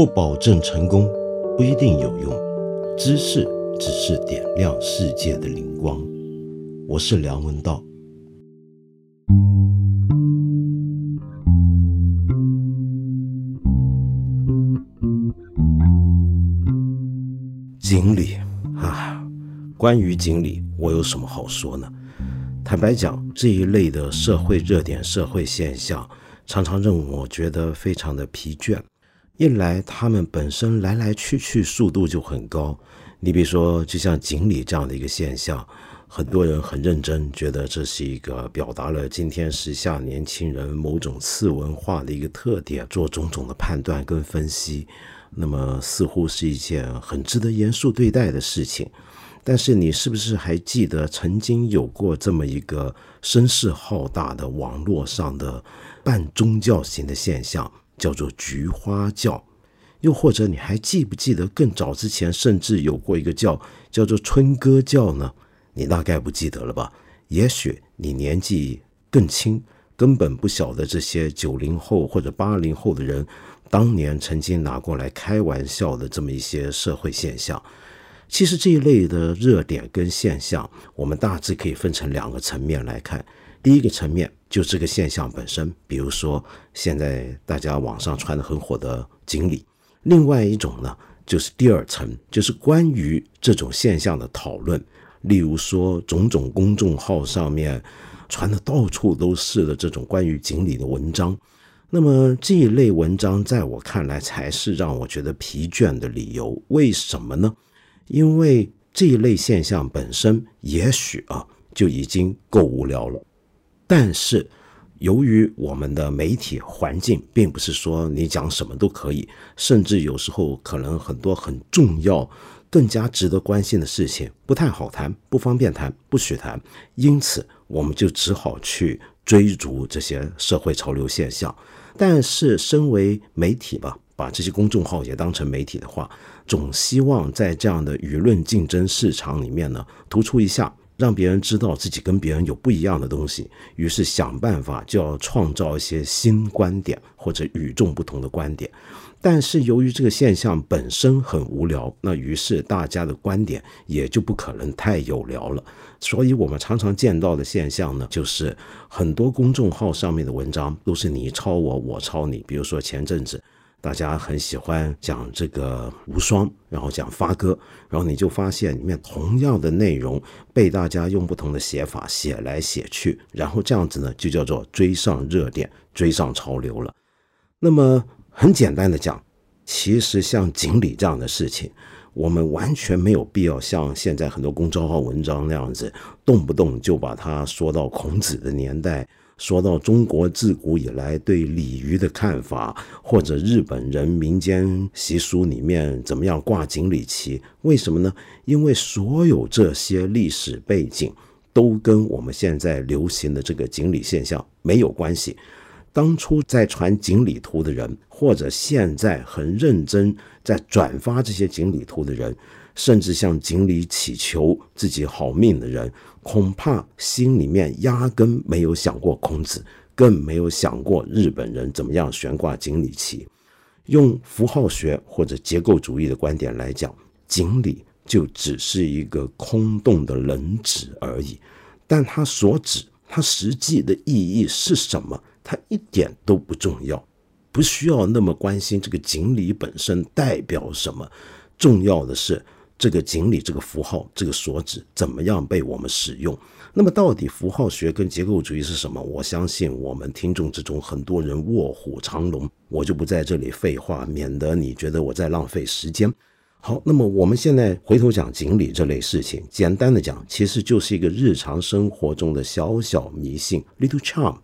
不保证成功，不一定有用。知识只是点亮世界的灵光。我是梁文道。锦鲤啊，关于锦鲤，我有什么好说呢？坦白讲，这一类的社会热点、社会现象，常常让我觉得非常的疲倦。一来，他们本身来来去去速度就很高。你比如说，就像锦鲤这样的一个现象，很多人很认真，觉得这是一个表达了今天时下年轻人某种次文化的一个特点，做种种的判断跟分析。那么，似乎是一件很值得严肃对待的事情。但是你是不是还记得曾经有过这么一个声势浩大的网络上的半宗教型的现象，叫做菊花教？又或者你还记不记得更早之前甚至有过一个教叫做春歌教呢？你大概不记得了吧？也许你年纪更轻，根本不晓得这些九零后或者八零后的人当年曾经拿过来开玩笑的这么一些社会现象。其实这一类的热点跟现象，我们大致可以分成两个层面来看。第一个层面就这个现象本身，比如说现在大家网上传的很火的锦鲤；另外一种呢，就是第二层，就是关于这种现象的讨论。例如说，种种公众号上面传的到处都是的这种关于锦鲤的文章。那么这一类文章，在我看来才是让我觉得疲倦的理由。为什么呢？因为这一类现象本身也许啊就已经够无聊了，但是由于我们的媒体环境并不是说你讲什么都可以，甚至有时候可能很多很重要、更加值得关心的事情不太好谈、不方便谈、不许谈，因此我们就只好去追逐这些社会潮流现象。但是身为媒体吧。把这些公众号也当成媒体的话，总希望在这样的舆论竞争市场里面呢，突出一下，让别人知道自己跟别人有不一样的东西。于是想办法就要创造一些新观点或者与众不同的观点。但是由于这个现象本身很无聊，那于是大家的观点也就不可能太有聊了。所以我们常常见到的现象呢，就是很多公众号上面的文章都是你抄我，我抄你。比如说前阵子。大家很喜欢讲这个无双，然后讲发哥，然后你就发现里面同样的内容被大家用不同的写法写来写去，然后这样子呢就叫做追上热点、追上潮流了。那么很简单的讲，其实像锦鲤这样的事情，我们完全没有必要像现在很多公众号文章那样子，动不动就把它说到孔子的年代。说到中国自古以来对鲤鱼的看法，或者日本人民间习俗里面怎么样挂锦鲤旗？为什么呢？因为所有这些历史背景都跟我们现在流行的这个锦鲤现象没有关系。当初在传锦鲤图的人，或者现在很认真在转发这些锦鲤图的人。甚至向锦鲤祈求自己好命的人，恐怕心里面压根没有想过孔子，更没有想过日本人怎么样悬挂锦鲤旗。用符号学或者结构主义的观点来讲，锦鲤就只是一个空洞的人指而已。但它所指，它实际的意义是什么？它一点都不重要，不需要那么关心这个锦鲤本身代表什么。重要的是。这个锦鲤这个符号，这个所指怎么样被我们使用？那么到底符号学跟结构主义是什么？我相信我们听众之中很多人卧虎藏龙，我就不在这里废话，免得你觉得我在浪费时间。好，那么我们现在回头讲锦鲤这类事情，简单的讲，其实就是一个日常生活中的小小迷信，little charm。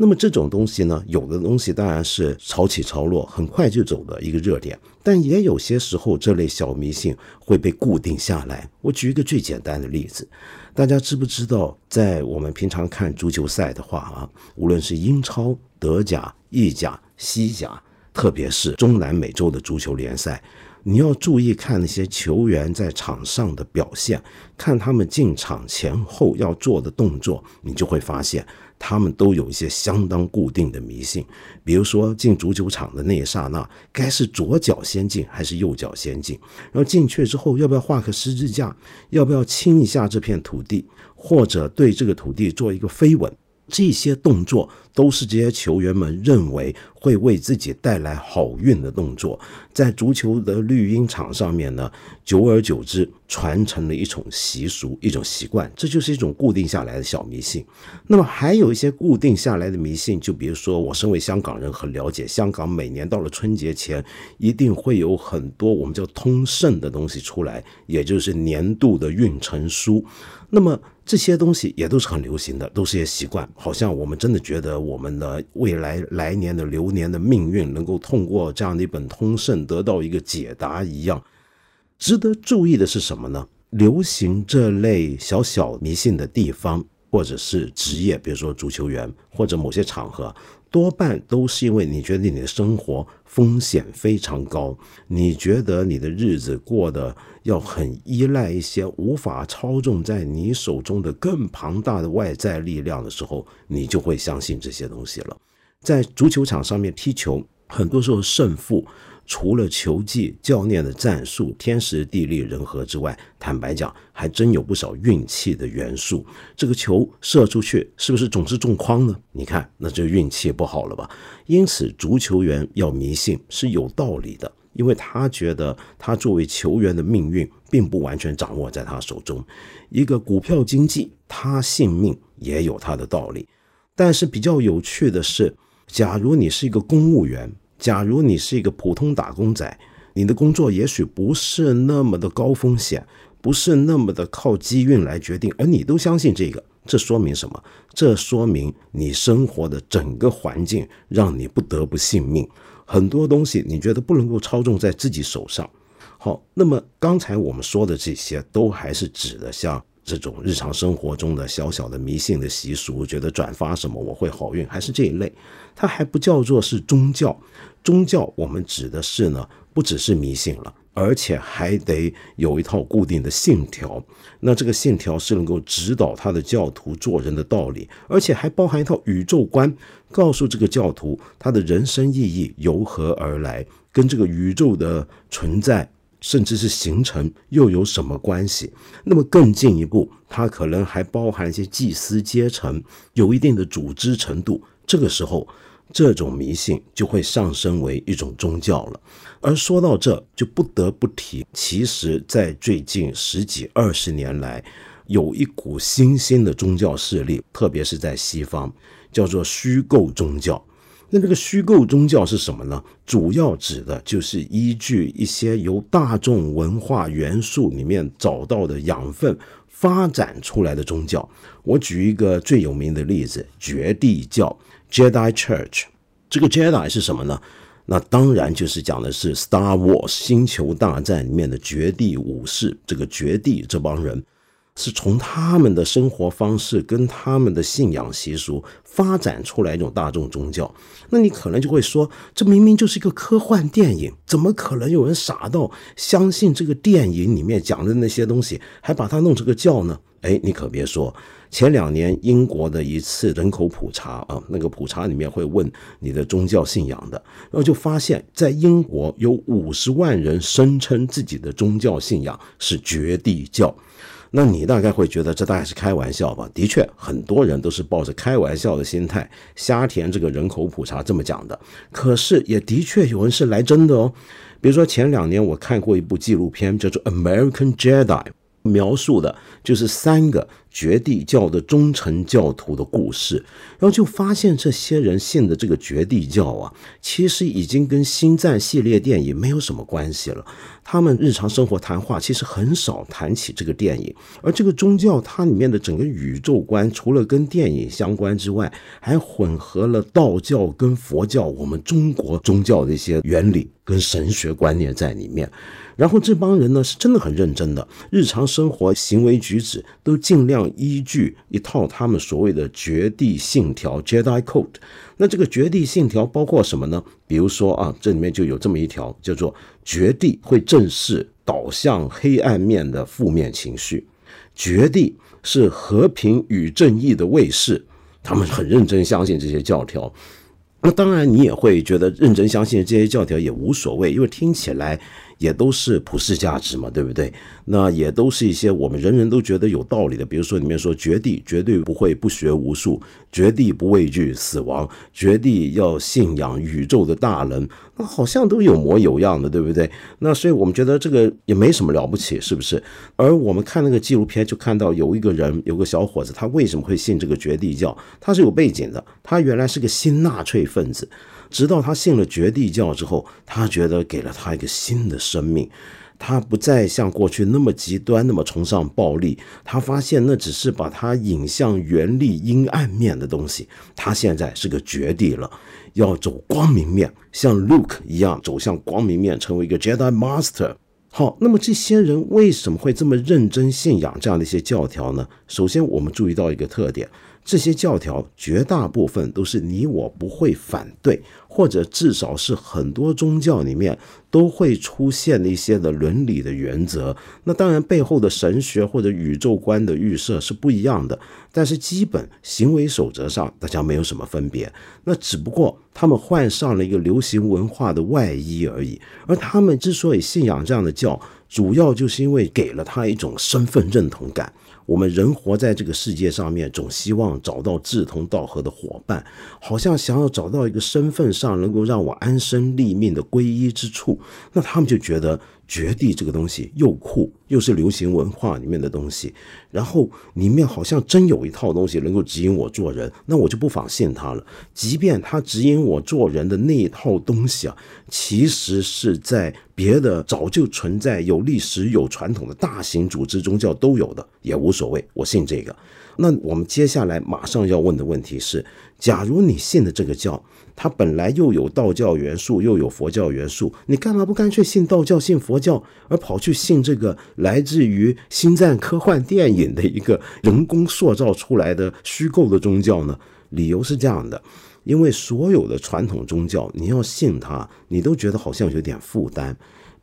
那么这种东西呢，有的东西当然是潮起潮落，很快就走的一个热点，但也有些时候这类小迷信会被固定下来。我举一个最简单的例子，大家知不知道，在我们平常看足球赛的话啊，无论是英超、德甲、意甲、西甲，特别是中南美洲的足球联赛，你要注意看那些球员在场上的表现，看他们进场前后要做的动作，你就会发现他们都有一些相当固定的迷信。比如说进足球场的那一刹那，该是左脚先进还是右脚先进？然后进去之后要不要画个十字架？要不要亲一下这片土地？或者对这个土地做一个飞吻？这些动作都是这些球员们认为会为自己带来好运的动作，在足球的绿茵场上面呢，久而久之传承了一种习俗、一种习惯，这就是一种固定下来的小迷信。那么还有一些固定下来的迷信，就比如说，我身为香港人很了解，香港每年到了春节前，一定会有很多我们叫通胜的东西出来，也就是年度的运程书。那么这些东西也都是很流行的，都是些习惯，好像我们真的觉得我们的未来来年的流年的命运能够通过这样的一本通胜得到一个解答一样。值得注意的是什么呢？流行这类小小迷信的地方，或者是职业，比如说足球员或者某些场合。多半都是因为你觉得你的生活风险非常高，你觉得你的日子过得要很依赖一些无法操纵在你手中的更庞大的外在力量的时候，你就会相信这些东西了。在足球场上面踢球，很多时候胜负。除了球技、教练的战术、天时地利人和之外，坦白讲，还真有不少运气的元素。这个球射出去，是不是总是中框呢？你看，那这运气不好了吧？因此，足球员要迷信是有道理的，因为他觉得他作为球员的命运并不完全掌握在他手中。一个股票经济，他信命也有他的道理。但是比较有趣的是，假如你是一个公务员。假如你是一个普通打工仔，你的工作也许不是那么的高风险，不是那么的靠机运来决定，而你都相信这个，这说明什么？这说明你生活的整个环境让你不得不信命，很多东西你觉得不能够操纵在自己手上。好，那么刚才我们说的这些，都还是指的像。这种日常生活中的小小的迷信的习俗，觉得转发什么我会好运，还是这一类，它还不叫做是宗教。宗教我们指的是呢，不只是迷信了，而且还得有一套固定的信条。那这个信条是能够指导他的教徒做人的道理，而且还包含一套宇宙观，告诉这个教徒他的人生意义由何而来，跟这个宇宙的存在。甚至是形成又有什么关系？那么更进一步，它可能还包含一些祭司阶层，有一定的组织程度。这个时候，这种迷信就会上升为一种宗教了。而说到这，就不得不提，其实，在最近十几二十年来，有一股新兴的宗教势力，特别是在西方，叫做虚构宗教。那这个虚构宗教是什么呢？主要指的就是依据一些由大众文化元素里面找到的养分发展出来的宗教。我举一个最有名的例子：绝地教 （Jedi Church）。这个 Jedi 是什么呢？那当然就是讲的是《Star Wars》星球大战里面的绝地武士，这个绝地这帮人。是从他们的生活方式跟他们的信仰习俗发展出来一种大众宗教。那你可能就会说，这明明就是一个科幻电影，怎么可能有人傻到相信这个电影里面讲的那些东西，还把它弄成个教呢？哎，你可别说，前两年英国的一次人口普查啊，那个普查里面会问你的宗教信仰的，然后就发现，在英国有五十万人声称自己的宗教信仰是绝地教。那你大概会觉得这大概是开玩笑吧？的确，很多人都是抱着开玩笑的心态瞎填这个人口普查这么讲的。可是也的确有人是来真的哦。比如说前两年我看过一部纪录片，叫做《American Jedi》。描述的就是三个绝地教的忠诚教徒的故事，然后就发现这些人信的这个绝地教啊，其实已经跟星战系列电影没有什么关系了。他们日常生活谈话其实很少谈起这个电影，而这个宗教它里面的整个宇宙观，除了跟电影相关之外，还混合了道教跟佛教，我们中国宗教的一些原理跟神学观念在里面。然后这帮人呢是真的很认真的，日常生活行为举止都尽量依据一套他们所谓的绝地信条 （Jedi Code）。那这个绝地信条包括什么呢？比如说啊，这里面就有这么一条，叫做“绝地会正视导向黑暗面的负面情绪”，绝地是和平与正义的卫士。他们很认真相信这些教条。那当然，你也会觉得认真相信这些教条也无所谓，因为听起来。也都是普世价值嘛，对不对？那也都是一些我们人人都觉得有道理的。比如说里面说，绝地绝对不会不学无术，绝地不畏惧死亡，绝地要信仰宇宙的大能，那好像都有模有样的，对不对？那所以我们觉得这个也没什么了不起，是不是？而我们看那个纪录片，就看到有一个人，有个小伙子，他为什么会信这个绝地教？他是有背景的，他原来是个新纳粹分子。直到他信了绝地教之后，他觉得给了他一个新的生命，他不再像过去那么极端，那么崇尚暴力。他发现那只是把他引向原力阴暗面的东西。他现在是个绝地了，要走光明面，像 Luke 一样走向光明面，成为一个 Jedi Master。好，那么这些人为什么会这么认真信仰这样的一些教条呢？首先，我们注意到一个特点。这些教条绝大部分都是你我不会反对，或者至少是很多宗教里面都会出现的一些的伦理的原则。那当然背后的神学或者宇宙观的预设是不一样的，但是基本行为守则上大家没有什么分别。那只不过他们换上了一个流行文化的外衣而已。而他们之所以信仰这样的教，主要就是因为给了他一种身份认同感。我们人活在这个世界上面，总希望找到志同道合的伙伴，好像想要找到一个身份上能够让我安身立命的皈依之处。那他们就觉得。绝地这个东西又酷又是流行文化里面的东西，然后里面好像真有一套东西能够指引我做人，那我就不妨信他了。即便他指引我做人的那一套东西啊，其实是在别的早就存在、有历史、有传统的大型组织宗教都有的，也无所谓，我信这个。那我们接下来马上要问的问题是：假如你信的这个教，它本来又有道教元素，又有佛教元素，你干嘛不干脆信道教、信佛教，而跑去信这个来自于星战科幻电影的一个人工塑造出来的虚构的宗教呢？理由是这样的：因为所有的传统宗教，你要信它，你都觉得好像有点负担。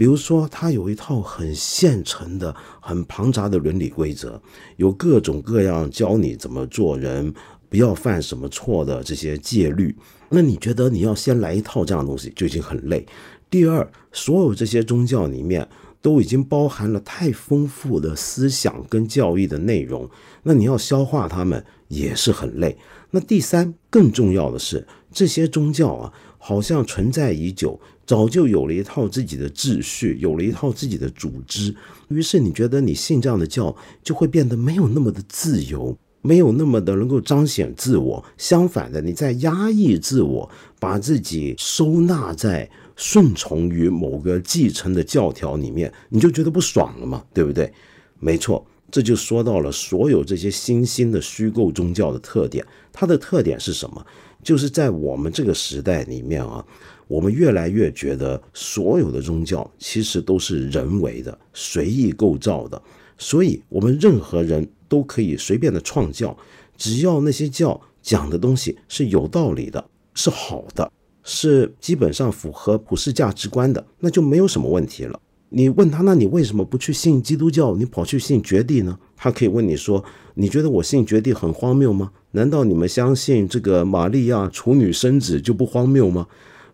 比如说，他有一套很现成的、很庞杂的伦理规则，有各种各样教你怎么做人、不要犯什么错的这些戒律。那你觉得你要先来一套这样的东西就已经很累。第二，所有这些宗教里面都已经包含了太丰富的思想跟教义的内容，那你要消化它们也是很累。那第三，更重要的是，这些宗教啊，好像存在已久。早就有了一套自己的秩序，有了一套自己的组织，于是你觉得你信这样的教就会变得没有那么的自由，没有那么的能够彰显自我。相反的，你在压抑自我，把自己收纳在顺从于某个继承的教条里面，你就觉得不爽了嘛，对不对？没错，这就说到了所有这些新兴的虚构宗教的特点。它的特点是什么？就是在我们这个时代里面啊。我们越来越觉得，所有的宗教其实都是人为的、随意构造的，所以，我们任何人都可以随便的创教，只要那些教讲的东西是有道理的、是好的、是基本上符合普世价值观的，那就没有什么问题了。你问他，那你为什么不去信基督教，你跑去信绝地呢？他可以问你说，你觉得我信绝地很荒谬吗？难道你们相信这个玛利亚处女生子就不荒谬吗？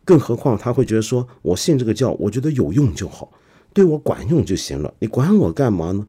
更何况他会觉得说，我信这个教，我觉得有用就好，对我管用就行了，你管我干嘛呢？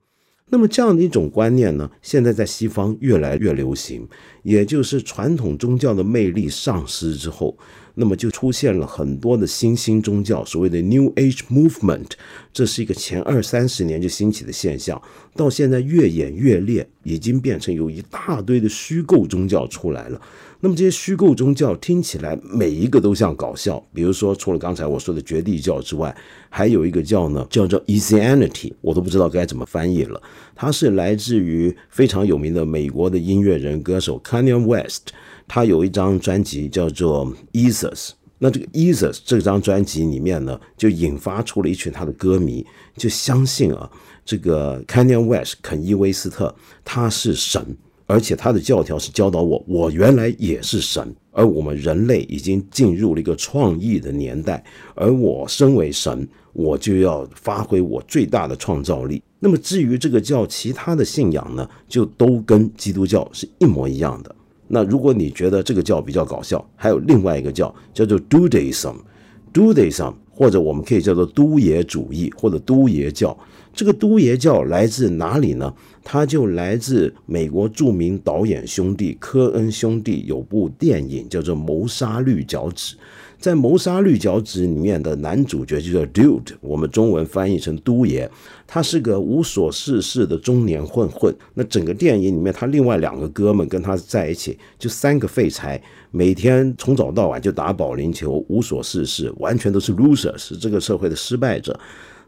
那么这样的一种观念呢，现在在西方越来越流行，也就是传统宗教的魅力丧失之后。那么就出现了很多的新兴宗教，所谓的 New Age Movement，这是一个前二三十年就兴起的现象，到现在越演越烈，已经变成有一大堆的虚构宗教出来了。那么这些虚构宗教听起来每一个都像搞笑，比如说除了刚才我说的绝地教之外，还有一个教呢叫做 Easyanity，我都不知道该怎么翻译了。它是来自于非常有名的美国的音乐人歌手 Kanye West。他有一张专辑叫做《e s u s》，那这个《e s u s》这张专辑里面呢，就引发出了一群他的歌迷，就相信啊，这个 Kanye West 肯伊威斯特他是神，而且他的教条是教导我，我原来也是神，而我们人类已经进入了一个创意的年代，而我身为神，我就要发挥我最大的创造力。那么至于这个教其他的信仰呢，就都跟基督教是一模一样的。那如果你觉得这个教比较搞笑，还有另外一个教叫做 Dudeism，Dudeism 或者我们可以叫做都爷主义或者都爷教。这个都爷教来自哪里呢？它就来自美国著名导演兄弟科恩兄弟有部电影叫做《谋杀绿脚趾》。在《谋杀绿脚趾》里面的男主角就叫 Dude，我们中文翻译成都爷，他是个无所事事的中年混混。那整个电影里面，他另外两个哥们跟他在一起，就三个废柴，每天从早到晚就打保龄球，无所事事，完全都是 loser，是这个社会的失败者。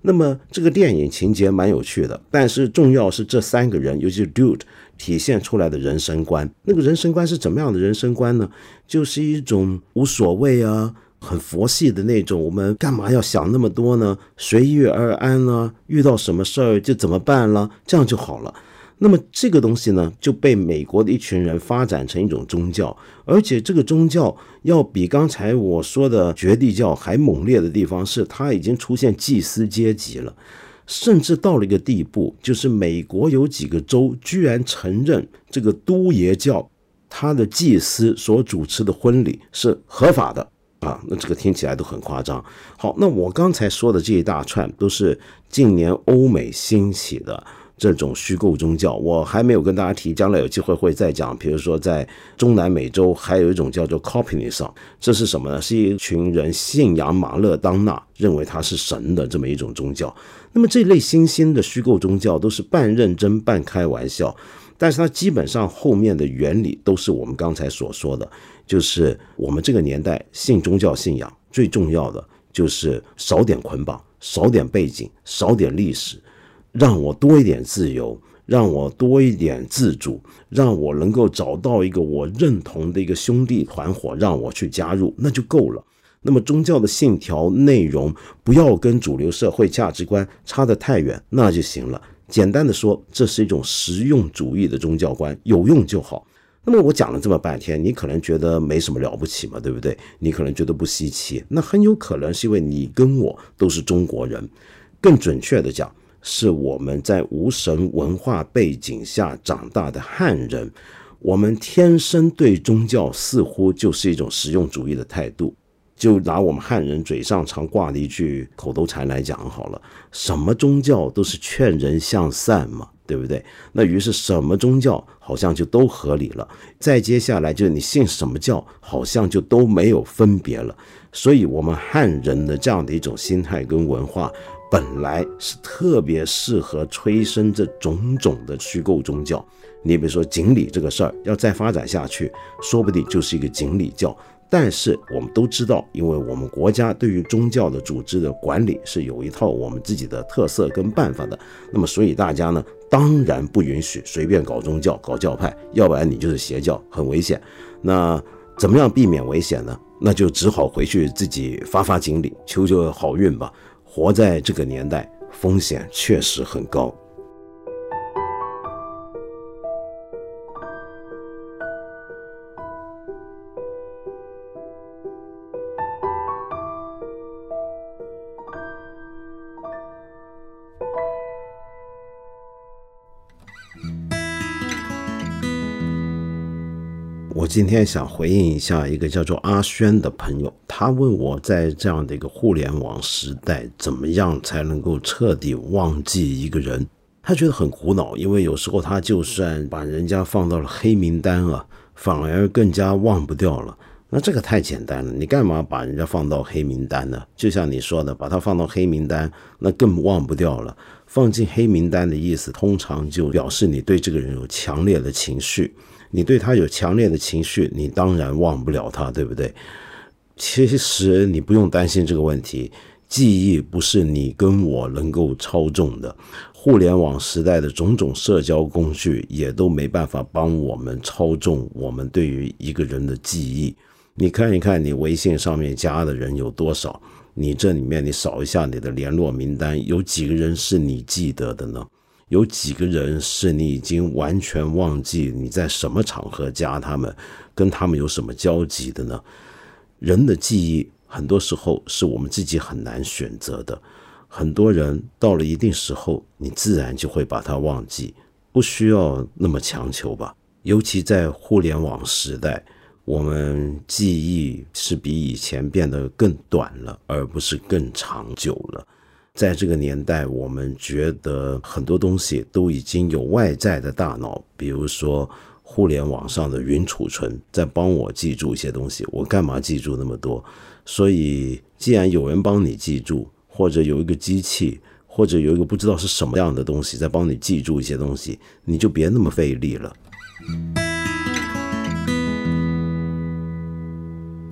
那么这个电影情节蛮有趣的，但是重要是这三个人，尤其是 Dude 体现出来的人生观。那个人生观是怎么样的人生观呢？就是一种无所谓啊。很佛系的那种，我们干嘛要想那么多呢？随遇而安啊，遇到什么事儿就怎么办了，这样就好了。那么这个东西呢，就被美国的一群人发展成一种宗教，而且这个宗教要比刚才我说的绝地教还猛烈的地方是，它已经出现祭司阶级了，甚至到了一个地步，就是美国有几个州居然承认这个都爷教，他的祭司所主持的婚礼是合法的。啊，那这个听起来都很夸张。好，那我刚才说的这一大串都是近年欧美兴起的这种虚构宗教，我还没有跟大家提，将来有机会会再讲。比如说，在中南美洲还有一种叫做 Copinism，这是什么呢？是一群人信仰马勒当纳，认为他是神的这么一种宗教。那么这类新兴的虚构宗教都是半认真半开玩笑。但是它基本上后面的原理都是我们刚才所说的，就是我们这个年代信宗教信仰最重要的就是少点捆绑，少点背景，少点历史，让我多一点自由，让我多一点自主，让我能够找到一个我认同的一个兄弟团伙，让我去加入，那就够了。那么宗教的信条内容不要跟主流社会价值观差得太远，那就行了。简单的说，这是一种实用主义的宗教观，有用就好。那么我讲了这么半天，你可能觉得没什么了不起嘛，对不对？你可能觉得不稀奇，那很有可能是因为你跟我都是中国人，更准确的讲，是我们在无神文化背景下长大的汉人，我们天生对宗教似乎就是一种实用主义的态度。就拿我们汉人嘴上常挂的一句口头禅来讲好了，什么宗教都是劝人向善嘛，对不对？那于是什么宗教好像就都合理了。再接下来就是你信什么教，好像就都没有分别了。所以，我们汉人的这样的一种心态跟文化，本来是特别适合催生这种种的虚构宗教。你比如说锦鲤这个事儿，要再发展下去，说不定就是一个锦鲤教。但是我们都知道，因为我们国家对于宗教的组织的管理是有一套我们自己的特色跟办法的，那么所以大家呢，当然不允许随便搞宗教、搞教派，要不然你就是邪教，很危险。那怎么样避免危险呢？那就只好回去自己发发锦鲤，求求好运吧。活在这个年代，风险确实很高。今天想回应一下一个叫做阿轩的朋友，他问我在这样的一个互联网时代，怎么样才能够彻底忘记一个人？他觉得很苦恼，因为有时候他就算把人家放到了黑名单啊，反而更加忘不掉了。那这个太简单了，你干嘛把人家放到黑名单呢？就像你说的，把他放到黑名单，那更忘不掉了。放进黑名单的意思，通常就表示你对这个人有强烈的情绪。你对他有强烈的情绪，你当然忘不了他，对不对？其实你不用担心这个问题，记忆不是你跟我能够操纵的，互联网时代的种种社交工具也都没办法帮我们操纵我们对于一个人的记忆。你看一看，你微信上面加的人有多少？你这里面你扫一下你的联络名单，有几个人是你记得的呢？有几个人是你已经完全忘记你在什么场合加他们，跟他们有什么交集的呢？人的记忆很多时候是我们自己很难选择的。很多人到了一定时候，你自然就会把它忘记，不需要那么强求吧。尤其在互联网时代，我们记忆是比以前变得更短了，而不是更长久了。在这个年代，我们觉得很多东西都已经有外在的大脑，比如说互联网上的云储存，在帮我记住一些东西。我干嘛记住那么多？所以，既然有人帮你记住，或者有一个机器，或者有一个不知道是什么样的东西在帮你记住一些东西，你就别那么费力了。